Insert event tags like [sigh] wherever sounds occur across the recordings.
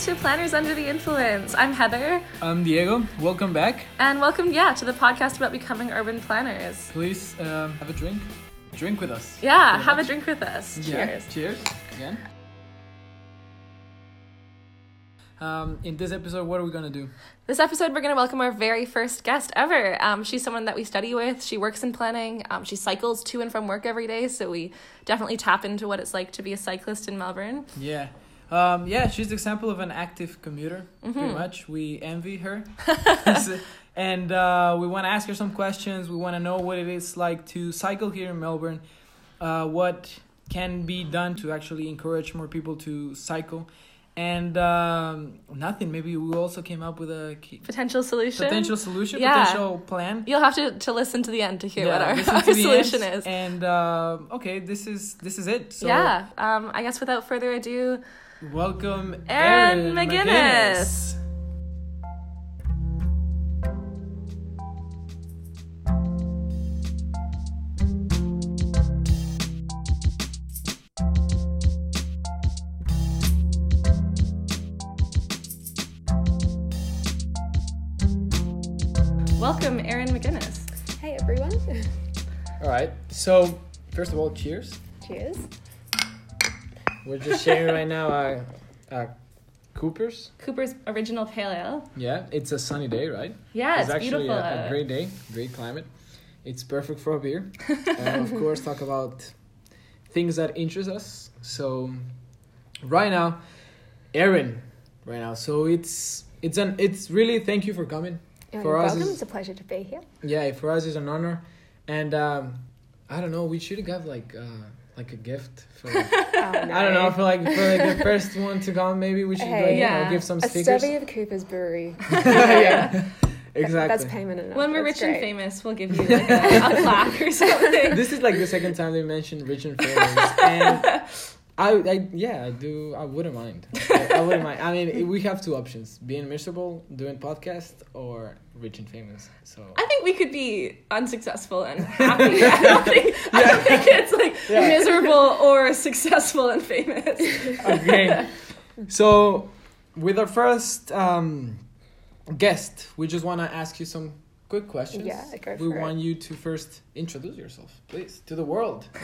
to Planners Under the Influence. I'm Heather, I'm Diego. Welcome back. and welcome, yeah, to the podcast about becoming urban planners. Please um, have a drink. Drink with us. Yeah, have a drink with us. Yeah. Cheers. Cheers. Again. Um, in this episode, what are we gonna do? This episode, we're going to welcome our very first guest ever. Um, she's someone that we study with. She works in planning. Um, she cycles to and from work every day, so we definitely tap into what it's like to be a cyclist in Melbourne. Yeah. Um, yeah, she's the example of an active commuter. Mm-hmm. Pretty much, we envy her, [laughs] [laughs] and uh, we want to ask her some questions. We want to know what it is like to cycle here in Melbourne. Uh, what can be done to actually encourage more people to cycle, and um, nothing. Maybe we also came up with a key, Potential solution. potential solution, Yeah. potential plan. You'll have to, to listen to the end to hear Yeah, what our, [laughs] our solution end. is. And uh, okay, this is this is it. So yeah. Um, I guess without further ado, welcome, Erin Erin McGuinness. welcome, Erin McGinnis. Hey everyone. All right. So first of all, cheers. Cheers. We're just sharing right now. Uh, uh, Cooper's. Cooper's original pale ale. Yeah, it's a sunny day, right? Yeah, it's, actually beautiful. A, a great day, great climate. It's perfect for a beer. [laughs] and of course, talk about things that interest us. So, right now, Erin, right now. So it's it's an it's really thank you for coming. You're For us welcome. is- It's a pleasure to be here. Yeah, for us it's an honor, and um, I don't know. We should have like uh, like a gift for. [laughs] Oh, no. I don't know for like for like the first one to come. Maybe we should like Hey. you know, give some stickers. A stickers. stubby of Cooper's Brewery. [laughs] yeah, exactly. That's payment enough. When we're That's rich and famous, we'll give you like a, a plaque or [laughs] something. this is like the second time they mentioned rich and famous, and I, I yeah, I do. I wouldn't mind. [laughs] I, I wouldn't mind. I mean, we have two options: being miserable, doing podcast, or rich and famous. So I think we could be unsuccessful and [laughs] happy. I don't think I don't think it's like Yeah. miserable or successful and famous. okay. So, with our first um, guest, we just want to ask you some quick questions. Yeah, go We it. want you to first introduce yourself, please, to the world. [laughs]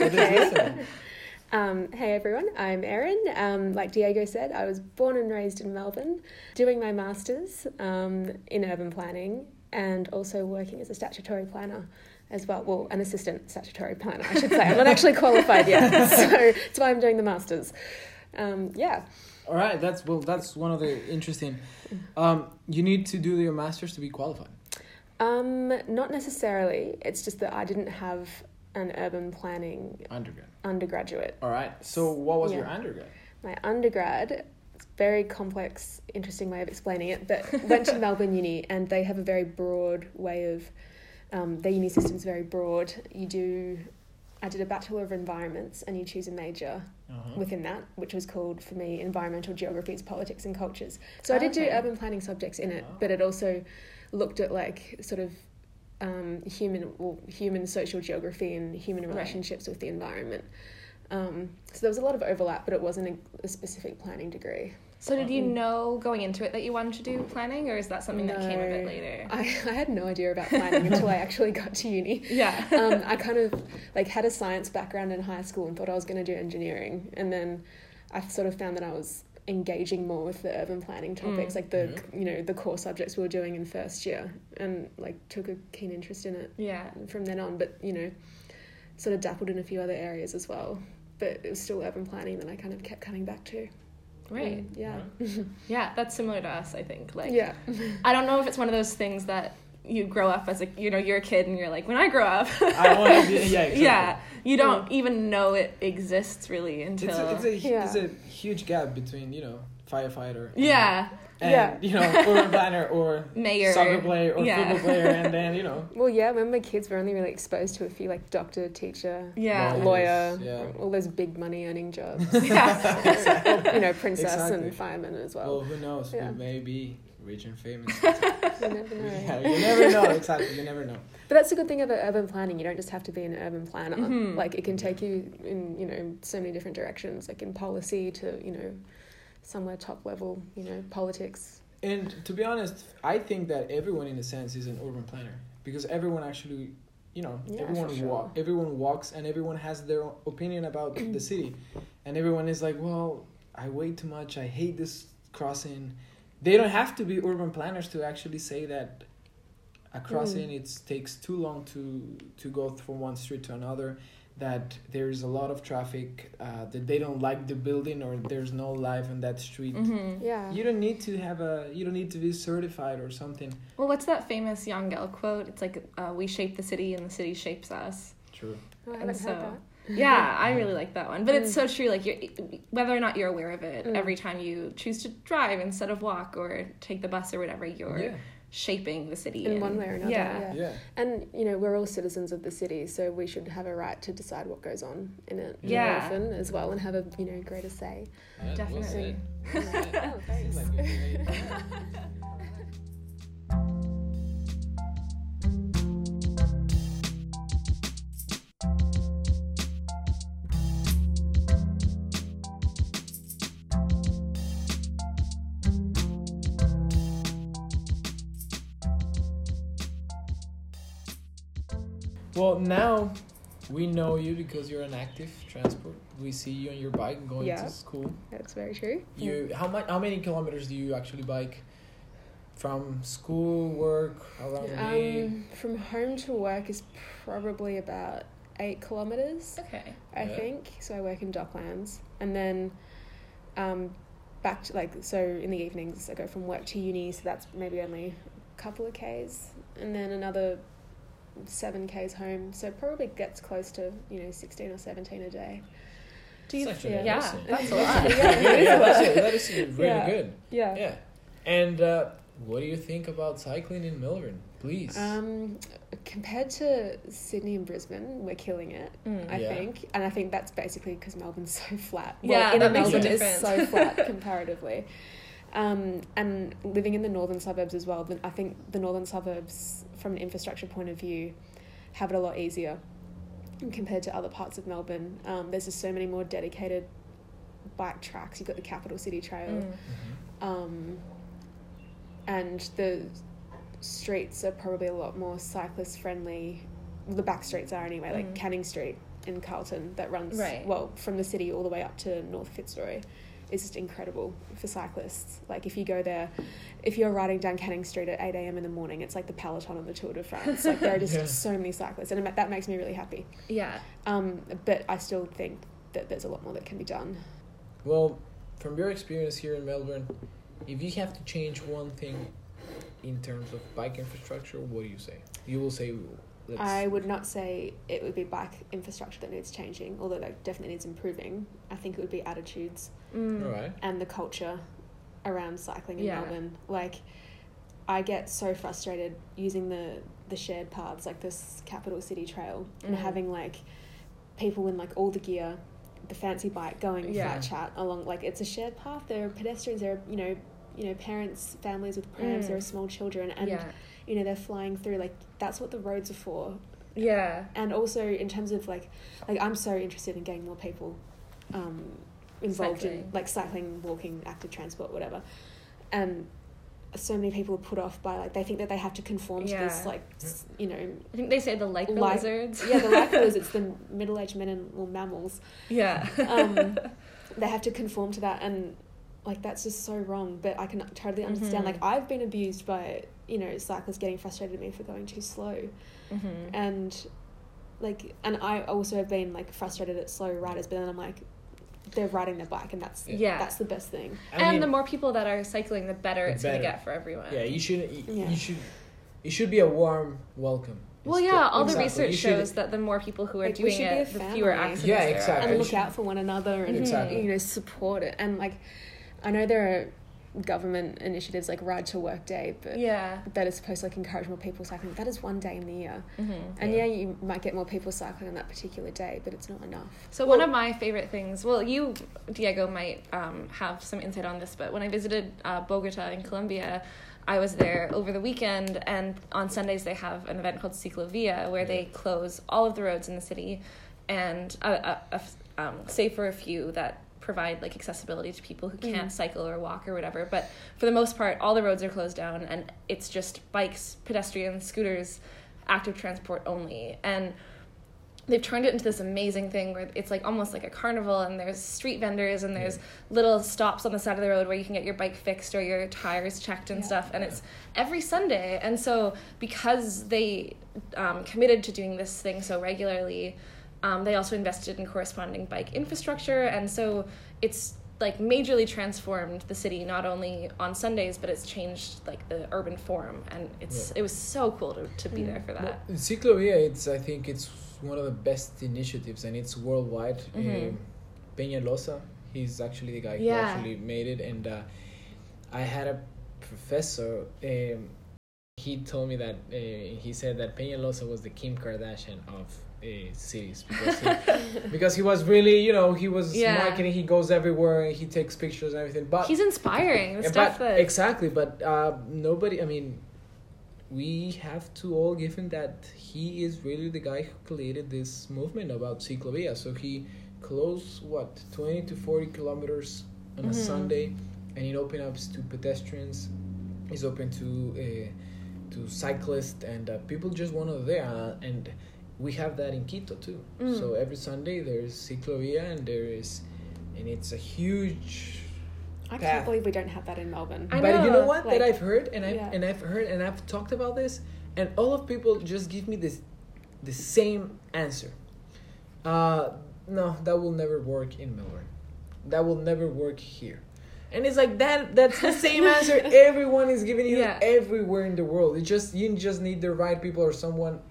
that is Okay. listening. Um, hey everyone, I'm Erin. Um, like Diego said, I was born and raised in Melbourne, doing my masters um, in urban planning and also working as a statutory planner as well. Well, an assistant statutory planner, I should say. I'm not actually qualified yet, [laughs] so that's why I'm doing the masters. Um, yeah. All right, that's well. That's one of the interesting. Um, you need to do your masters to be qualified. Um, not necessarily. It's just that I didn't have an urban planning Undergrad. Undergraduate. All right. So, what was your Yeah. undergrad? My undergrad, it's a very complex, interesting way of explaining it, but went to [laughs] Melbourne Uni and they have a very broad way of, um, their uni system's very broad. You do, I did a Bachelor of Environments and you choose a major Uh-huh. within that, which was called for me Environmental Geographies, Politics and Cultures. So I did do urban planning subjects in it, but it also looked at like sort of um, human well, human social geography and human Right. relationships with the environment. Um, so there was a lot of overlap, but it wasn't a, a specific planning degree. So did you know going into it that you wanted to do planning, or is that something that came a bit later? I, I had no idea about planning [laughs] until I actually got to uni. Yeah. um, I [laughs] kind of like had a science background in high school and thought I was going to do engineering, and then I sort of found that I was engaging more with the urban planning topics, Mm. like the you know the core subjects we were doing in first year, and like took a keen interest in it yeah. from then on. But you know, sort of dabbled in a few other areas as well. But it was still urban planning that I kind of kept coming back to. Right. Mm, [laughs] yeah. Yeah, that's similar to us, I think. Like yeah. I don't know if it's one of those things that you grow up as a you know, you're a kid and you're like, when I grow up I want to be. Yeah. [laughs] Exactly. Yeah. You don't even know it exists really until It's a, it's a Yeah. it's a huge gap between you know firefighter. and- Yeah. And, Yeah. you know, urban [laughs] planner or Mayor. soccer player or Yeah. football player, and then you know. Well, yeah. When my kids were only really exposed to a few like doctor, teacher, Yeah. Lawyer, yeah. all those big money earning jobs. [laughs] Yeah. you know, princess Exactly. and fireman as Well, well. who knows? Yeah. We may be rich and famous. [laughs] You never [laughs] know. yeah, you never know. Exactly, you never know. But that's the good thing about urban planning. You don't just have to be an urban planner. Mhm. Like it can take you in, you know, so many different directions, like in policy to, you know, somewhere top level, you know, politics. And to be honest, I think that everyone, in a sense, is an urban planner because everyone actually, you know, Yeah, everyone for sure. wa- everyone walks and everyone has their own opinion about the city, [clears throat] and everyone is like, well, I wait too much. I hate this crossing. They don't have to be urban planners to actually say that a crossing it takes too long to to go from one street to another that there's a lot of traffic uh, that they don't like the building or there's no life on that street Mm-hmm. Yeah. you don't need to have a. You don't need to be certified or something. Well, what's that famous Jan Gehl quote? It's like, uh, "We shape the city, and the city shapes us." True. Oh, I And haven't so- heard that. Yeah, [laughs] I really like that one. But it's so true. Like, you're, whether or not you're aware of it, Mm. every time you choose to drive instead of walk or take the bus or whatever, you're Yeah. shaping the city In and- one way or another, Yeah. yeah. Yeah. And you know, we're all citizens of the city, so we should have a right to decide what goes on in it more Yeah. often as well, and have a you know greater say. Yeah, Definitely. Well said. Well said. Oh, thanks. [laughs] [laughs] Well, now we know you because you're an active transport. We see you on your bike going Yeah. to school. That's very true. You how much? How many kilometers do you actually bike from school, work, around the day? Um, from home to work is probably about eight kilometers, Okay. I Yeah. think. So I work in Docklands, and then um, back to like so in the evenings I go from work to uni, so that's maybe only a couple of k's, and then another seven k's home. So it probably gets close to you know sixteen or seventeen a day. Do you? It's actually yeah. Yeah, that's [laughs] a Yeah. lot. Yeah, it is yeah, that's it. That is really Yeah. good. Yeah. Yeah. And uh, what do you think about cycling in Melbourne? Please. Um, compared to Sydney and Brisbane, we're killing it. Mm. I Yeah. think, and I think that's basically because Melbourne's so flat. Yeah, inner that makes a Melbourne is difference. so [laughs] flat comparatively. Um, and living in the northern suburbs as well, I think the northern suburbs, from an infrastructure point of view, have it a lot easier compared to other parts of Melbourne. Um, there's just so many more dedicated bike tracks. You've got the Capital City Trail Mm. Mhm. um, and the streets are probably a lot more cyclist friendly. The back streets are anyway, like Mm. Canning Street in Carlton that runs Right. well from the city all the way up to North Fitzroy. Is just incredible for cyclists. Like if you go there, if you're riding down Canning Street at eight a.m. in the morning, it's like the peloton of the Tour de France. Like there are just [laughs] Yeah. so many cyclists, and it that makes me really happy. Yeah. Um, but I still think that there's a lot more that can be done. Well, from your experience here in Melbourne, if you have to change one thing in terms of bike infrastructure, what do you say? You will say, let's. I would not say it would be bike infrastructure that needs changing, although that definitely needs improving. I think it would be attitudes Mm. All right. and the culture around cycling in Yeah. Melbourne. Like, I get so frustrated using the the shared paths, like this capital city trail, and Mm. having like people in like all the gear, the fancy bike going Yeah. flat chat along. Like, it's a shared path. There are pedestrians. There are you know. You know, parents, families with prams. Mm. There are small children, and yeah. you know they're flying through. Like that's what the roads are for Yeah. and also in terms of like like i'm so interested in getting more people um involved in like cycling walking active transport whatever and so many people are put off by like they think that they have to conform to this like s- you know I think they say the like Like- lizards. yeah the lifers it's [laughs] the middle-aged men and or mammals Yeah. um [laughs] they have to conform to that and like that's just so wrong but i can totally understand Mhm. like i've been abused by you know cyclists getting frustrated at me for going too slow hmm and like and i also have been like frustrated at slow riders but then i'm like they're riding their bike and that's Yeah. that's the best thing I and mean, the more people that are cycling, the better The it's going to get for everyone. Yeah, you should. You, Yeah. you should. It should be a warm welcome. Well, Instead- yeah, all the Exactly. research You should- shows that the more people who are Like, doing should be a it, the fewer accidents Yeah, exactly. are. and look should- out for one another and Exactly. you know support it and like i know there are government initiatives like ride to work day but Yeah. that is supposed to like encourage more people cycling that is one day in the year hmm and Yeah. yeah. you might get more people cycling on that particular day but it's not enough So one of my favorite things, well, you, Diego, might um, have some insight on this, but when I visited uh, Bogota in Colombia, I was there over the weekend, and on Sundays they have an event called Ciclovia, where they close all of the roads in the city, and uh, uh, uh, um, save for a few that provide like accessibility to people who can't Mm. cycle or walk or whatever. But for the most part, all the roads are closed down, and it's just bikes, pedestrians, scooters, active transport only, and they've turned it into this amazing thing where it's like almost like a carnival and there's street vendors and there's little stops on the side of the road where you can get your bike fixed or your tires checked and Yeah. stuff and it's every sunday and so because they um, committed to doing this thing so regularly um, they also invested in corresponding bike infrastructure and so it's like majorly transformed the city not only on sundays but it's changed like the urban form and it's Yeah. it was so cool to, to be Mm. there for that Well, Ciclovia, it's I think it's one of the best initiatives, and it's worldwide. Um, Peñalosa, he's actually the guy Yeah. who actually made it, and uh, I had a professor. Um, he told me that uh, he said that Peñalosa was the Kim Kardashian of uh, cities because he, [laughs] because he was really you know he was Yeah. marketing. He goes everywhere and he takes pictures and everything. But he's inspiring the [laughs] stuff but, that exactly but uh, nobody i mean we have to all give him that he is really the guy who created this movement about ciclovia so he closed what 20 to 40 kilometers on a Mhm. sunday and it opened up to pedestrians it's open to uh, to cyclists and uh, people just want to there uh, and we have that in quito too Mm. so every sunday there's ciclovia and there is and it's a huge I path. can't believe we don't have that in Melbourne. I but you know know, what like- that I've heard and I've Yeah. and I've heard and I've talked about this and all of people just give me this the same answer. Uh no, that will never work in Melbourne. That will never work here. And it's like that that's the same [laughs] answer everyone is giving you Yeah. everywhere in the world. It just you just need the right people or someone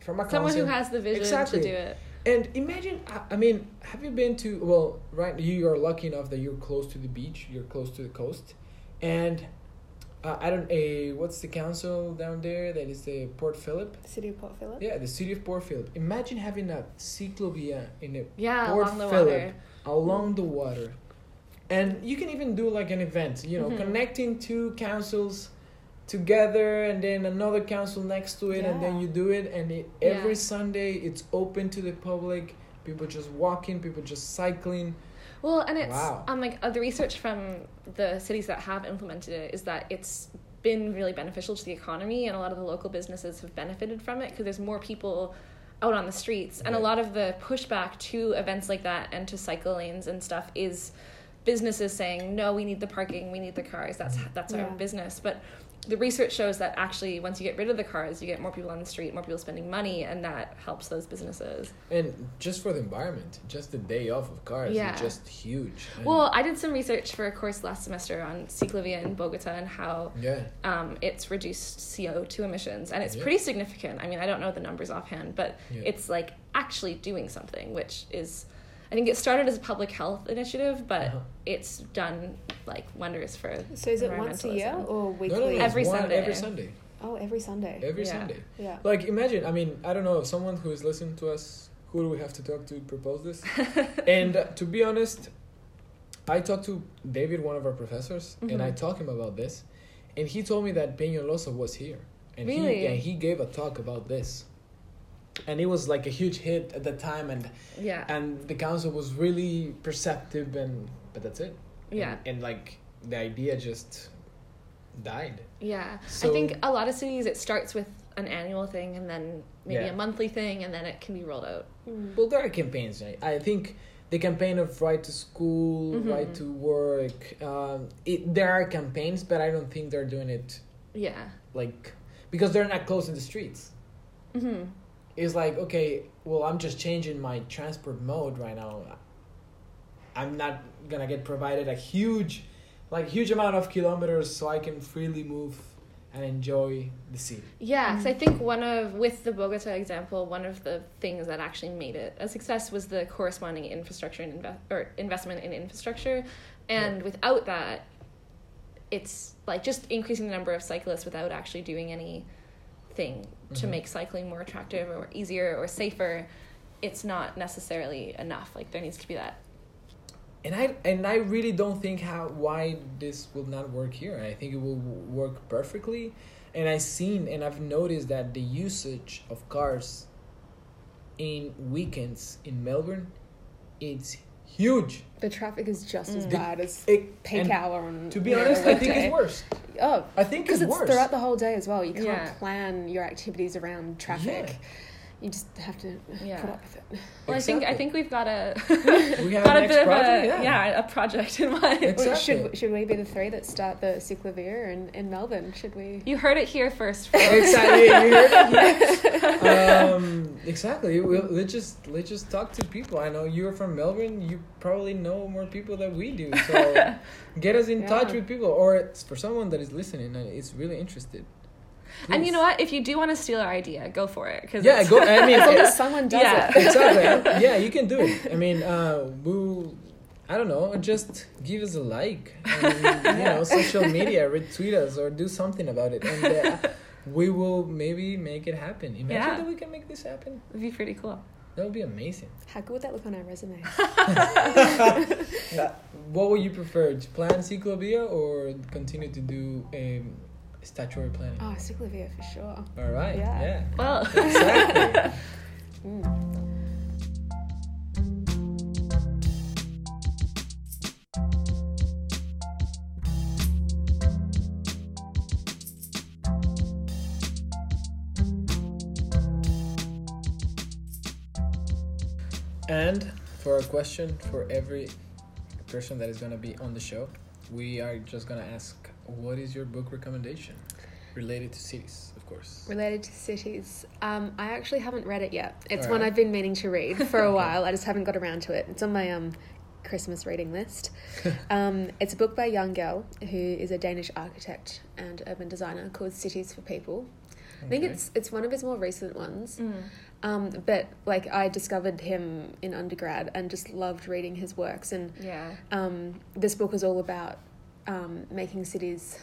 from a someone who has the vision Exactly. to do it And imagine, I- I mean, have you been to? Well, right, you are lucky enough that you're close to the beach, you're close to the coast, and uh, I don't. A what's the council down there? That is the Port Phillip. The city of Port Phillip. Yeah, the city of Port Phillip. Imagine having a ciclovia in a yeah Port along the Phillip. water along the water, and you can even do like an event. You know, Mhm. connecting two councils together and then another council next to it and then you do it and it, every Yeah. sunday it's open to the public people just walking people just cycling Well, and it's Wow. um like uh, the research from the cities that have implemented it is that it's been really beneficial to the economy, and a lot of the local businesses have benefited from it because there's more people out on the streets, and a lot of the pushback to events like that and to cycle lanes and stuff is businesses saying no we need the parking we need the cars that's that's our Yeah. business but the research shows that actually once you get rid of the cars you get more people on the street more people spending money and that helps those businesses and just for the environment just the day off of cars Yeah. is just huge And- Well, I did some research for a course last semester on Ciclovia in Bogota and how yeah um, it's reduced CO2 emissions. And it's Yeah. pretty significant. I mean, I don't know the numbers offhand, but Yeah. it's like actually doing something, which is, I think it started as a public health initiative, but Uh-huh. it's done like wonders for. So is it once a year environmentalism. or No, no, weekly? no, Every one- Sunday. every sunday Oh, every Sunday. every Yeah. sunday yeah. like imagine i mean i don't know someone who is listening to us who do we have to talk to propose this [laughs] and uh, to be honest i talked to david one of our professors and i Mhm. talked him about this and he told me that peñalosa was here and Really? he and he gave a talk about this and it was like a huge hit at the time and Yeah. and the council was really perceptive and but that's it Yeah. and, and like the idea just died Yeah. So- I think a lot of cities, it starts with an annual thing and then maybe Yeah. a monthly thing and then it can be rolled out. Mm. Well, there are campaigns. Right? I think the campaign of right to school, Mhm. right to work. Um, it, there are campaigns, but I don't think they're doing it Yeah. like because they're not closing the streets. hmm It's like okay, well, I'm just changing my transport mode right now. I'm not gonna get provided a huge, like huge amount of kilometers so I can freely move and enjoy the city. Yeah, because I Mm. think one of with the Bogota example, one of the things that actually made it a success was the corresponding infrastructure and inve- or investment in infrastructure, and without that, it's like just increasing the number of cyclists without actually doing anything to Mhm. make cycling more attractive or easier or safer. It's not necessarily enough. Like there needs to be that. and I and I really don't think how why this will not work here. I think it will work perfectly, and I've seen and I've noticed that the usage of cars in weekends in Melbourne, it's huge. The traffic is just as Mm. bad as It, peak hour on. to be you know, honest, a I think weekday. it's worse. Oh, I think because it's it's worse. throughout the whole day as well. You can't Yeah. plan your activities around traffic. Yeah. You just have to Yeah. put up with it. Well, I think I think we've got a We have [laughs] got a next bit of project, a yeah. yeah. a project in mind. Exactly. Should should we be the three that start the Ciclovia in, in Melbourne? Should we? You heard it here first. exactly. You heard it? [laughs] um, exactly. We'll, let's just let's just talk to people. I know you're from Melbourne. You probably know more people than we do. So [laughs] get us in touch with people, or it's for someone that is listening and is really interested. And you know what? If you do want to steal our idea, go for it. Cause Yeah, it's- go. I mean, [laughs] As long yeah, as someone does Yeah. it. exactly. [laughs] Yeah, you can do it. I mean, uh, we'll. I don't know. Just give us a like. And, you [laughs] know, social media, retweet us, or do something about it, and uh, we will maybe make it happen. Imagine Yeah. that we can make this happen. It'd be pretty cool. That would be amazing. How good would that look on our resume? What would you prefer? To plan Ciclovia or continue to do um, statutory planning? Oh, Ciclovia for sure. All right. Yeah. Yeah. Well, Exactly. [laughs] Mm. and for a question for every person that is going to be on the show, we are just going to ask, what is your book recommendation related to cities, of course? Related to cities, um, I actually haven't read it yet. It's one I've been meaning to read [laughs] for a while. I just haven't got around to it. It's on my um, Christmas reading list. [laughs] um, it's a book by a Jan Gehl, who is a Danish architect and urban designer called Cities for People. I think it's it's one of his more recent ones. mm, Um, but like I discovered him in undergrad and just loved reading his works. And yeah. um, this book is all about um, making cities,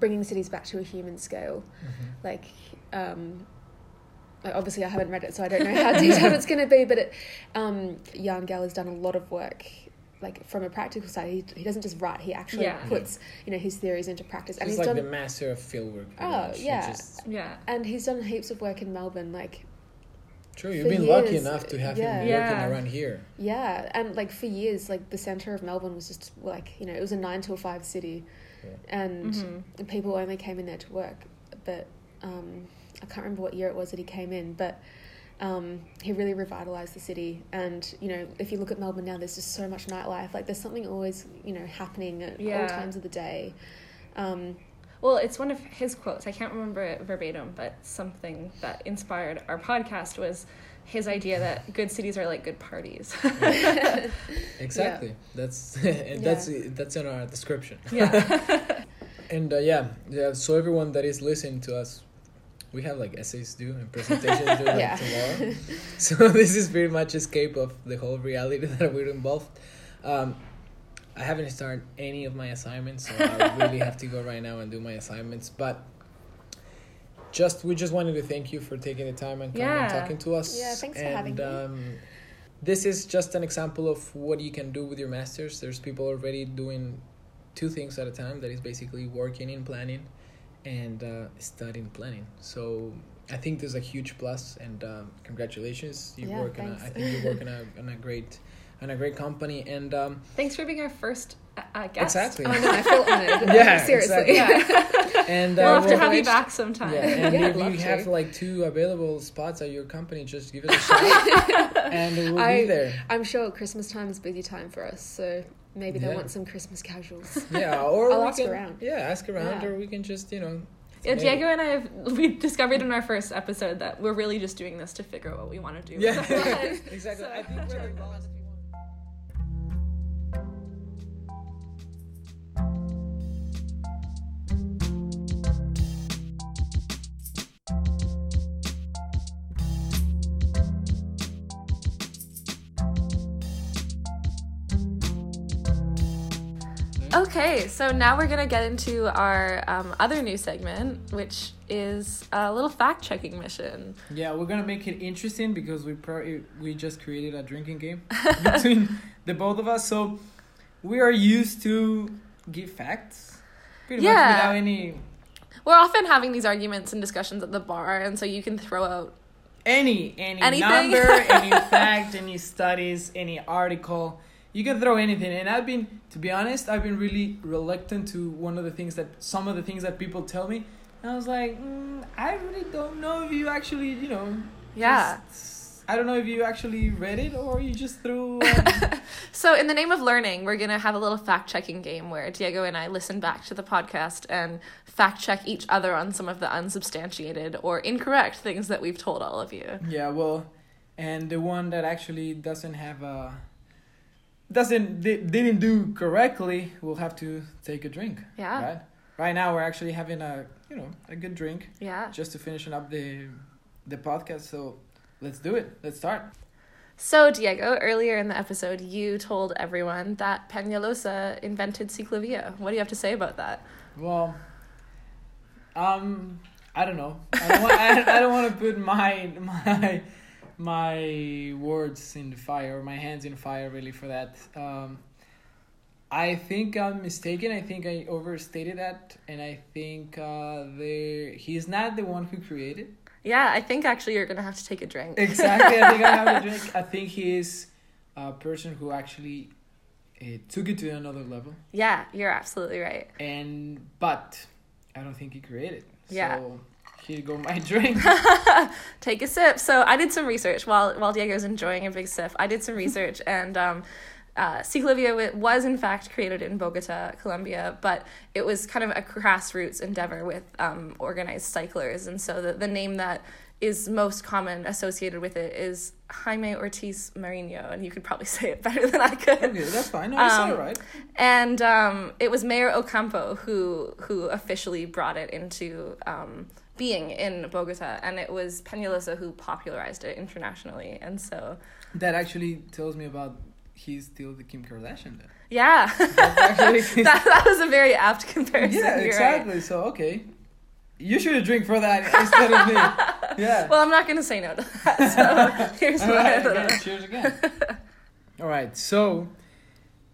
bringing cities back to a human scale. Mhm. Like, um, obviously I haven't read it, so I don't know how detailed [laughs] it's going to be. But it, um, Jan Gehl has done a lot of work. Like from a practical side, he, he doesn't just write; he actually Yeah. puts you know his theories into practice, and He's he's like done the master of fieldwork. Oh, much. He yeah. just- Yeah. and he's done heaps of work in Melbourne. Like true. You've For been lucky enough to have yeah. him Yeah. working around here. Yeah, and like for years, like the center of Melbourne was just like you know it was a nine till five city, Yeah. and Mhm. people only came in there to work. But um, I can't remember what year it was that he came in, but um, he really revitalized the city. And you know, if you look at Melbourne now, there's just so much nightlife. Like there's something always you know happening at all times of the day. Um, Well, it's one of his quotes. I can't remember it verbatim, but something that inspired our podcast was his idea that good cities are like good parties. [laughs] Exactly. That's [laughs] and that's that's in our description. yeah. [laughs] And uh, yeah, yeah. So everyone that is listening to us, we have like essays due and presentations due like, Yeah. tomorrow. So this is pretty much escape of the whole reality that we're involved. Um, I haven't started any of my assignments, so I really have to go right now and do my assignments. But just we just wanted to thank you for taking the time and coming and talking to us. Yeah, thanks for and, having me. Um, this is just an example of what you can do with your masters. There's people already doing two things at a time. That is basically working in planning and uh, studying planning. So I think there's a huge plus, and um, congratulations. You Yeah, work in a, I think you work in a, [laughs] in a great, in a great company, and um, Thanks for being our first uh, uh, guest. exactly. oh no, I feel honored. [laughs] Yeah, seriously. exactly. Yeah. [laughs] and uh, we'll have to have you back sometime. Yeah, and [laughs] Yeah, if you to. have like two available spots at your company, just give it a shot, and we'll be I- there. I'm sure Christmas time is busy time for us, so maybe they Yeah. want some Christmas casuals. Yeah, or I'll we ask can, around. Yeah, ask around, Yeah. or we can just you know. Yeah, maybe- Diego and I have we discovered in our first episode that we're really just doing this to figure out what we want to do. Yeah, with our lives. exactly. So- Okay, so now we're gonna get into our um, other new segment, which is a little fact checking mission. Yeah, we're gonna make it interesting because we pro- we just created a drinking game [laughs] between the both of us. So we are used to give facts, pretty much Yeah. without any We're often having these arguments and discussions at the bar, and so you can throw out any any Anything? number, any [laughs] fact, any studies, any article. You can throw anything. And I've been, to be honest, I've been really reluctant to one of the things that some of the things that people tell me. And I was like, mm, I really don't know if you actually, you know, Yeah. just- I don't know if you actually read it or you just threw. Um, [laughs] So, in the name of learning, we're going to have a little fact checking game where Diego and I listen back to the podcast and fact check each other on some of the unsubstantiated or incorrect things that we've told all of you. yeah, well, and the one that actually doesn't have a. Doesn't di- didn't do correctly. We'll have to take a drink. Yeah. Right. Right now we're actually having a you know a good drink. Yeah. just to finishing up the the podcast. So let's do it. Let's start. So, Diego, earlier in the episode, you told everyone that Peñalosa invented ciclovia. What do you have to say about that? Well, um, I don't know. I don't want. [laughs] I, I don't want to put my my my words in the fire or my hands in fire really for that. Um, I think I'm mistaken. I think I overstated that, and I think uh, there he's not the one who created. Yeah, I think actually you're going to have to take a drink. Exactly. I think I have a [laughs] drink. I think he is a person who actually uh, took it to another level. Yeah, you're absolutely right. And but I don't think he created. Yeah. So here you go my [laughs] drink. [laughs] Take a sip. So I did some research while while Diego's enjoying a big sip. I did some research [laughs] and um, uh, Ciclovia was in fact created in Bogota, Colombia, but it was kind of a grassroots endeavor with um, organized cyclers, and so the the name that is most common associated with it is Jaime Ortiz Marino, and you could probably say it better than I could. okay, that's fine. No, I said it Um, right. And um, it was Mayor Ocampo who who officially brought it into um, being in Bogota, and it was Peñalosa who popularized it internationally. And so, That actually tells me about he's still the Kim Kardashian then. yeah, [laughs] actually [laughs] that, that was a very apt comparison. Yeah, you're right. exactly. So okay. You should have drink for that instead of me. [laughs] Yeah. Well, I'm not going to say no to that. So here's All right, cheers again. All right, so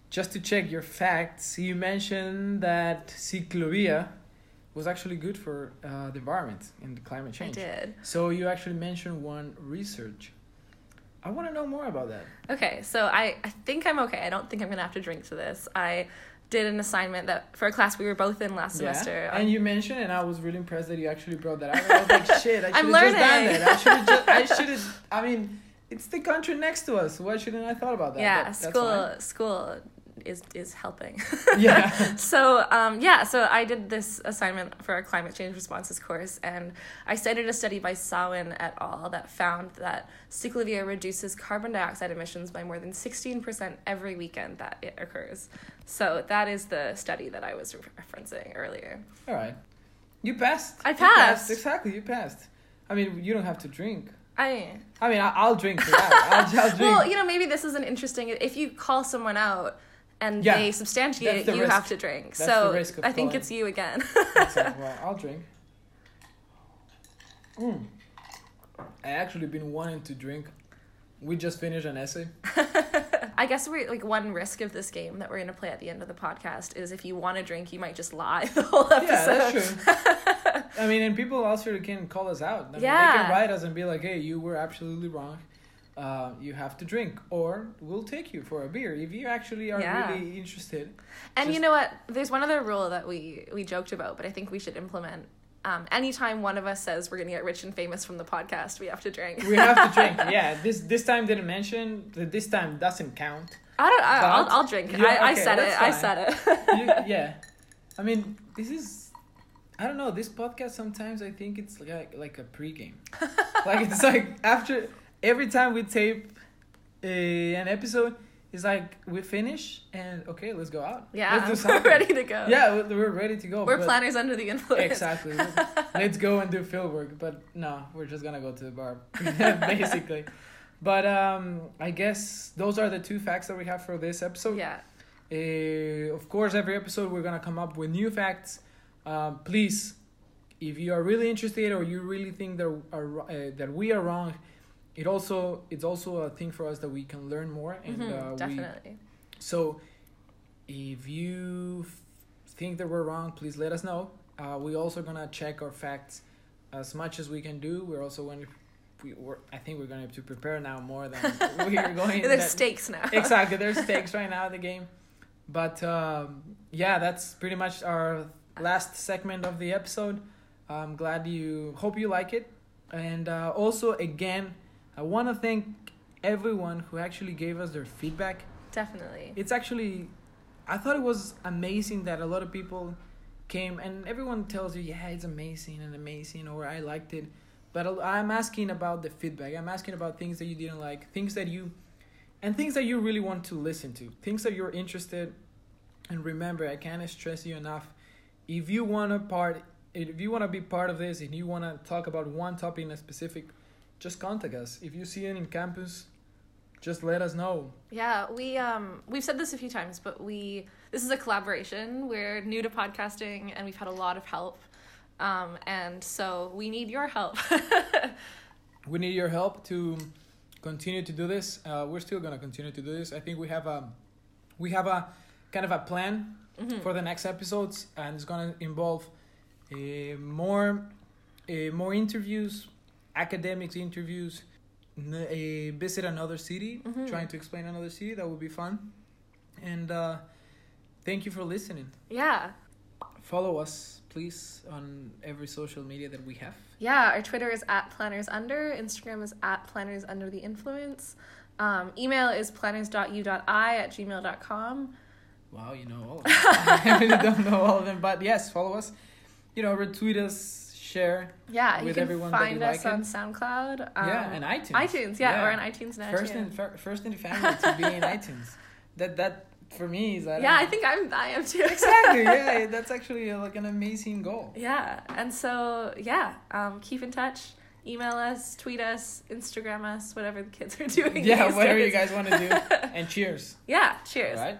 just to check your facts, you mentioned that ciclovia was actually good for uh, the environment and the climate change. I did. So you actually mentioned one research. I want to know more about that. Okay, so I, I think I'm okay. I don't think I'm going to have to drink to this. I did an assignment that for a class we were both in last semester. Yeah. on- And you mentioned, and I was really impressed that you actually brought that up. I was like, [laughs] shit, I should I'm have just done that. I should have just, I [laughs] should have, I mean, it's the country next to us. Why shouldn't I thought about that? yeah, But school fine. school is is helping. Yeah. [laughs] so um, yeah, so I did this assignment for our climate change responses course, and I cited a study by Sawin et al. that found that ciclovia reduces carbon dioxide emissions by more than sixteen percent every weekend that it occurs. So that is the study that I was referencing earlier. All right. You passed. I You passed. Exactly, you passed. I mean, you don't have to drink. I I mean, I'll drink for that. I'll, I'll [laughs] drink. well, you know, maybe this is an interesting. If you call someone out and Yeah, they substantiate it, the you risk. have to drink. That's so the risk of I think it's you again. [laughs] [laughs] Well, I'll drink. Mm. I actually been wanting to drink. We just finished an essay. I guess we're like one risk of this game that we're gonna play at the end of the podcast is if you want to drink, you might just lie the whole episode. Yeah, that's true. [laughs] I mean, and people also can call us out. I mean, they can write us and be like, "Hey, you were absolutely wrong. Uh, you have to drink, or we'll take you for a beer if you actually are Yeah. really interested." And you know what? There's one other rule that we we joked about, but I think we should implement. Um, anytime one of us says we're gonna get rich and famous from the podcast, we have to drink. We have to drink. [laughs] Yeah, this this time didn't mention that this time doesn't count. I don't. I, I'll, I'll drink. I, I said it. that's I said it. You- [laughs] yeah, I mean, this is. I don't know. This podcast sometimes I think it's like like a pregame. [laughs] like it's like after every time we tape a, an episode, it's like we finish and okay, let's go out. yeah, let's do [laughs] we're ready to go. Yeah, we're- we're ready to go. we're planners under the influence. Exactly. [laughs] Let's go and do field work. But no, we're just gonna go to the bar, [laughs] basically. But um, I guess those are the two facts that we have for this episode. Yeah. Uh, of course, every episode we're gonna come up with new facts. Um, please, if you are really interested or you really think that are uh, that we are wrong, it also it's also a thing for us that we can learn more and Mhm, uh, we definitely. so, if you f- think that we're wrong, please let us know. Uh, we're also gonna check our facts as much as we can do. We're also going to we were, I think we're going to have to prepare now more than [laughs] we are going. There's that- stakes now. [laughs] exactly, there's stakes right now in the game. But um, yeah, that's pretty much our last segment of the episode. I'm glad you hope you like it, and uh, also again, I want to thank everyone who actually gave us their feedback. Definitely. It's actually, I thought it was amazing that a lot of people came and everyone tells you, yeah, it's amazing and amazing, or I liked it. But I'm asking about the feedback. I'm asking about things that you didn't like, things that you, and things that you really want to listen to, things that you're interested. And remember, I can't stress you enough. If you want to part, if you want to be part of this, and you want to talk about one topic in a specific, just contact us. If you see in campus, just let us know. Yeah, we um we've said this a few times, but we this is a collaboration. We're new to podcasting and we've had a lot of help. Um and so we need your help. [laughs] we need your help to continue to do this. Uh, we're still gonna continue to do this. I think we have a we have a kind of a plan Mhm. for the next episodes, and it's gonna involve uh, more uh, more interviews, academics interviews, n- uh, visit another city, Mhm. trying to explain another city. That would be fun. And uh, thank you for listening. Yeah. Follow us, please, on every social media that we have. Yeah, our Twitter is at planners under, Instagram is at planners under the influence. Um, email is planners.u.i at gmail.com. Wow, you know all of them. [laughs] I really don't know all of them, but yes, follow us. You know, retweet us, share. Yeah, With you can that find us like on. SoundCloud. Um, yeah, and iTunes. iTunes, yeah, or on iTunes now. First in fir- first in the family to be in iTunes. [laughs] That that for me is I don't yeah, I think I'm. I am too. exactly. [laughs] Yeah, that's actually uh, like an amazing goal. Yeah, and so yeah, um, keep in touch. Email us, tweet us, Instagram us, whatever the kids are [laughs] doing. Yeah, whatever you guys want to do. And cheers. Yeah, cheers. All right.